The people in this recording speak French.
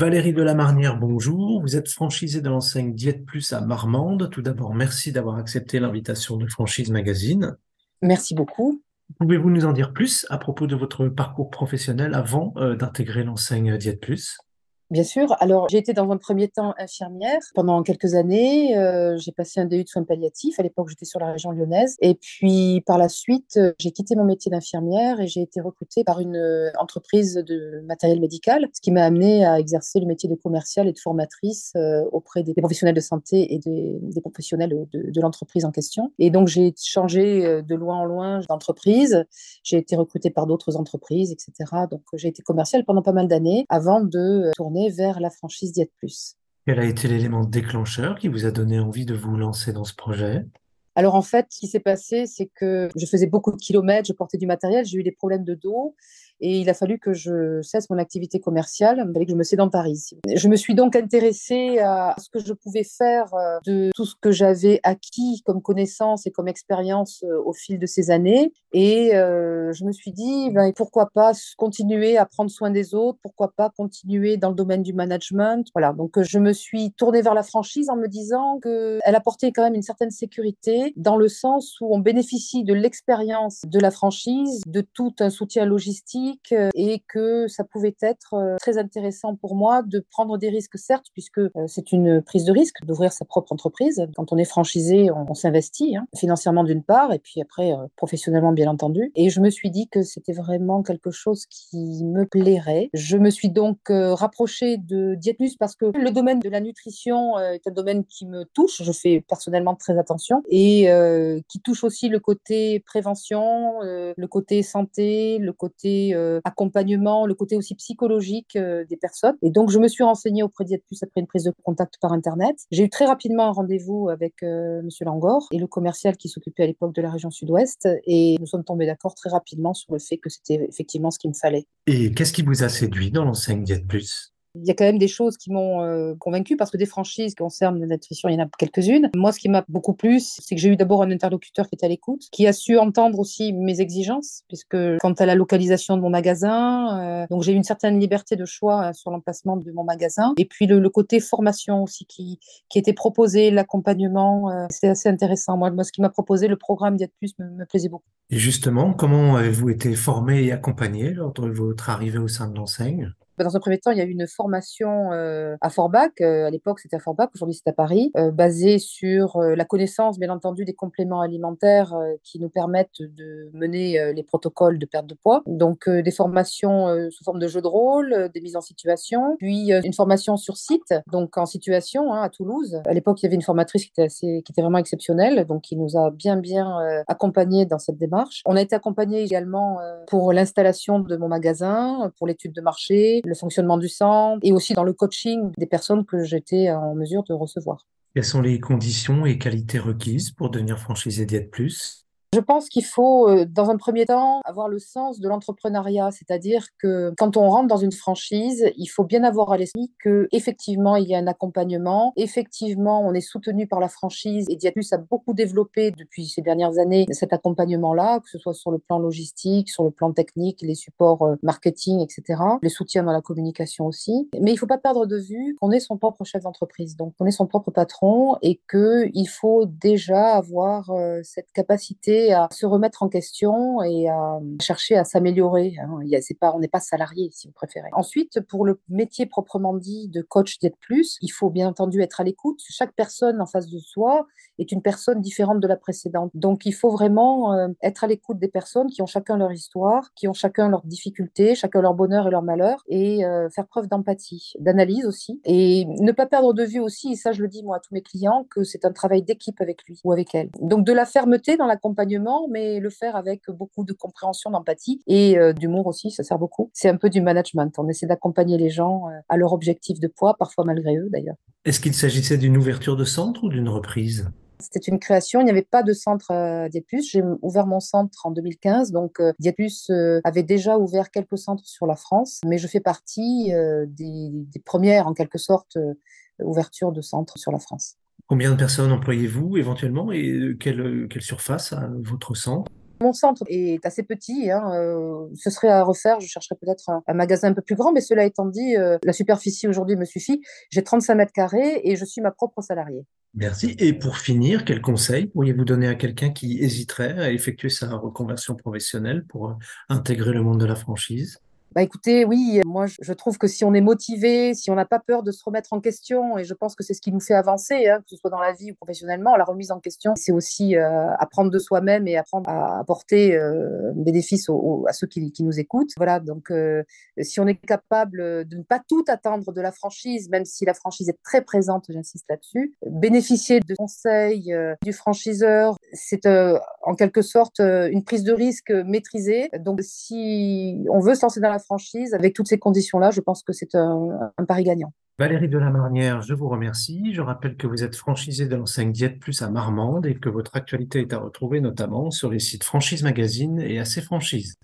Valérie Delamarnière, bonjour. Vous êtes franchisée de l'enseigne Diète Plus à Marmande. Tout d'abord, merci d'avoir accepté l'invitation de Franchise Magazine. Merci beaucoup. Pouvez-vous nous en dire plus à propos de votre parcours professionnel avant euh, d'intégrer l'enseigne Diète Plus? Bien sûr. Alors, j'ai été dans un premier temps infirmière pendant quelques années. Euh, j'ai passé un DU de soins palliatifs. À l'époque, j'étais sur la région lyonnaise. Et puis, par la suite, euh, j'ai quitté mon métier d'infirmière et j'ai été recrutée par une euh, entreprise de matériel médical, ce qui m'a amenée à exercer le métier de commercial et de formatrice auprès des professionnels de santé et des, professionnels de, de l'entreprise en question. Et donc, j'ai changé de loin en loin d'entreprise. J'ai été recrutée par d'autres entreprises, etc. Donc, j'ai été commerciale pendant pas mal d'années avant de tourner vers la franchise Diète. Quel a été l'élément déclencheur qui vous a donné envie de vous lancer dans ce projet? Alors en fait, ce qui s'est passé, c'est que je faisais beaucoup de kilomètres, je portais du matériel, j'ai eu des problèmes de dos et il a fallu que je cesse mon activité commerciale, il fallait que je me sédentarise. Je me suis donc intéressée à ce que je pouvais faire euh, de tout ce que j'avais acquis comme connaissance et comme expérience euh, au fil de ces années. Et euh, je me suis dit, ben, pourquoi pas continuer à prendre soin des autres, pourquoi pas continuer dans le domaine du management. Voilà, donc je me suis tournée vers la franchise en me disant qu'elle apportait quand même une certaine sécurité dans le sens où on bénéficie de l'expérience de la franchise, de tout un soutien logistique euh, et que ça pouvait être euh, très intéressant pour moi de prendre des risques, certes, puisque euh, c'est une prise de risque d'ouvrir sa propre entreprise. Quand on est franchisé, on, s'investit hein, financièrement d'une part et puis après professionnellement bien entendu. Et je me suis dit que c'était vraiment quelque chose qui me plairait. Je me suis donc rapprochée de Dietmus parce que le domaine de la nutrition est un domaine qui me touche. Je fais personnellement très attention et qui touche aussi le côté prévention, le côté santé, le côté euh, accompagnement, le côté aussi psychologique euh, des personnes. Et donc, je me suis renseignée auprès Plus après une prise de contact par Internet. J'ai eu très rapidement un rendez-vous avec euh, Monsieur Langor et le commercial qui s'occupait à l'époque de la région sud-ouest. Et nous sommes tombés d'accord très rapidement sur le fait que c'était effectivement ce qu'il me fallait. Et qu'est-ce qui vous a séduit dans l'enseigne Diète Plus? Il y a quand même des choses qui m'ont euh, convaincu parce que des franchises qui concernent la nutrition, il y en a quelques-unes. Moi, ce qui m'a beaucoup plu, c'est que j'ai eu d'abord un interlocuteur qui était à l'écoute, qui a su entendre aussi mes exigences, puisque quant à la localisation de mon magasin, euh, donc j'ai eu une certaine liberté de choix euh, sur l'emplacement de mon magasin. Et puis le, côté formation aussi qui, était proposé, l'accompagnement, c'est assez intéressant. Moi, ce qui m'a proposé, le programme d'IA Plus me, me plaisait beaucoup. Et justement, comment avez-vous été formé et accompagné lors de votre arrivée au sein de l'enseigne dans un premier temps, il y a eu une formation euh, à Forbach. Euh, à l'époque, c'était à Forbach, aujourd'hui, c'est à Paris, euh, basée sur la connaissance, bien entendu, des compléments alimentaires qui nous permettent de mener les protocoles de perte de poids. Donc, des formations sous forme de jeux de rôle, des mises en situation, puis une formation sur site, donc en situation hein, à Toulouse. À l'époque, il y avait une formatrice qui était, assez, qui était vraiment exceptionnelle, donc qui nous a bien, bien accompagnés dans cette démarche. On a été accompagnés également pour l'installation de mon magasin, pour l'étude de marché, le fonctionnement du sang et aussi dans le coaching des personnes que j'étais en mesure de recevoir. Quelles sont les conditions et qualités requises pour devenir franchisé Diète Plus? Je pense qu'il faut, euh, dans un premier temps, avoir le sens de l'entrepreneuriat, c'est-à-dire que quand on rentre dans une franchise, il faut bien avoir à l'esprit que effectivement il y a un accompagnement, effectivement on est soutenu par la franchise et Diatus a beaucoup développé depuis ces dernières années cet accompagnement-là, que ce soit sur le plan logistique, sur le plan technique, les supports euh, marketing, etc., les soutiens dans la communication aussi. Mais il ne faut pas perdre de vue qu'on est son propre chef d'entreprise, donc on est son propre patron et qu'il faut déjà avoir euh, cette capacité à se remettre en question et à chercher à s'améliorer. Hein. On n'est pas salarié, si vous préférez. Ensuite, pour le métier proprement dit de coach d'être plus, il faut bien entendu être à l'écoute. Chaque personne en face de soi est une personne différente de la précédente. Donc, il faut vraiment euh, être à l'écoute des personnes qui ont chacun leur histoire, qui ont chacun leurs difficultés, chacun leur bonheur et leur malheur, et euh, faire preuve d'empathie, d'analyse aussi, et ne pas perdre de vue aussi, et ça je le dis moi à tous mes clients, que c'est un travail d'équipe avec lui ou avec elle. Donc, de la fermeté dans l'accompagnement mais le faire avec beaucoup de compréhension, d'empathie et euh, d'humour aussi, ça sert beaucoup. C'est un peu du management. On essaie d'accompagner les gens euh, à leur objectif de poids, parfois malgré eux d'ailleurs. Est-ce qu'il s'agissait d'une ouverture de centre ou d'une reprise? C'était une création, il n'y avait pas de centre euh, Diatus. J'ai ouvert mon centre en 2015, donc euh, Diatus avait déjà ouvert quelques centres sur la France, mais je fais partie des, premières, en quelque sorte, ouvertures de centres sur la France. Combien de personnes employez-vous éventuellement et quelle, quelle surface a votre centre? Mon centre est assez petit, hein, euh, ce serait à refaire, je chercherais peut-être un, un, magasin un peu plus grand, mais cela étant dit, euh, la superficie aujourd'hui me suffit. J'ai 35 mètres carrés et je suis ma propre salariée. Merci. Et pour finir, quel conseil pourriez-vous donner à quelqu'un qui hésiterait à effectuer sa reconversion professionnelle pour intégrer le monde de la franchise? Bah écoutez, oui, moi je trouve que si on est motivé, si on n'a pas peur de se remettre en question, et je pense que c'est ce qui nous fait avancer, hein, que ce soit dans la vie ou professionnellement, la remise en question, c'est aussi euh, apprendre de soi-même et apprendre à apporter euh, bénéfice au, à ceux qui, qui, nous écoutent. Voilà, donc euh, si on est capable de ne pas tout attendre de la franchise, même si la franchise est très présente, j'insiste là-dessus, bénéficier de conseils euh, du franchiseur, c'est euh, en quelque sorte une prise de risque maîtrisée. Donc si on veut se lancer dans la franchise, avec toutes ces conditions-là, je pense que c'est un, un, pari gagnant. Valérie Delamarnière, je vous remercie. Je rappelle que vous êtes franchisée de l'enseigne Diète Plus à Marmande et que votre actualité est à retrouver notamment sur les sites Franchise Magazine et AC Franchise.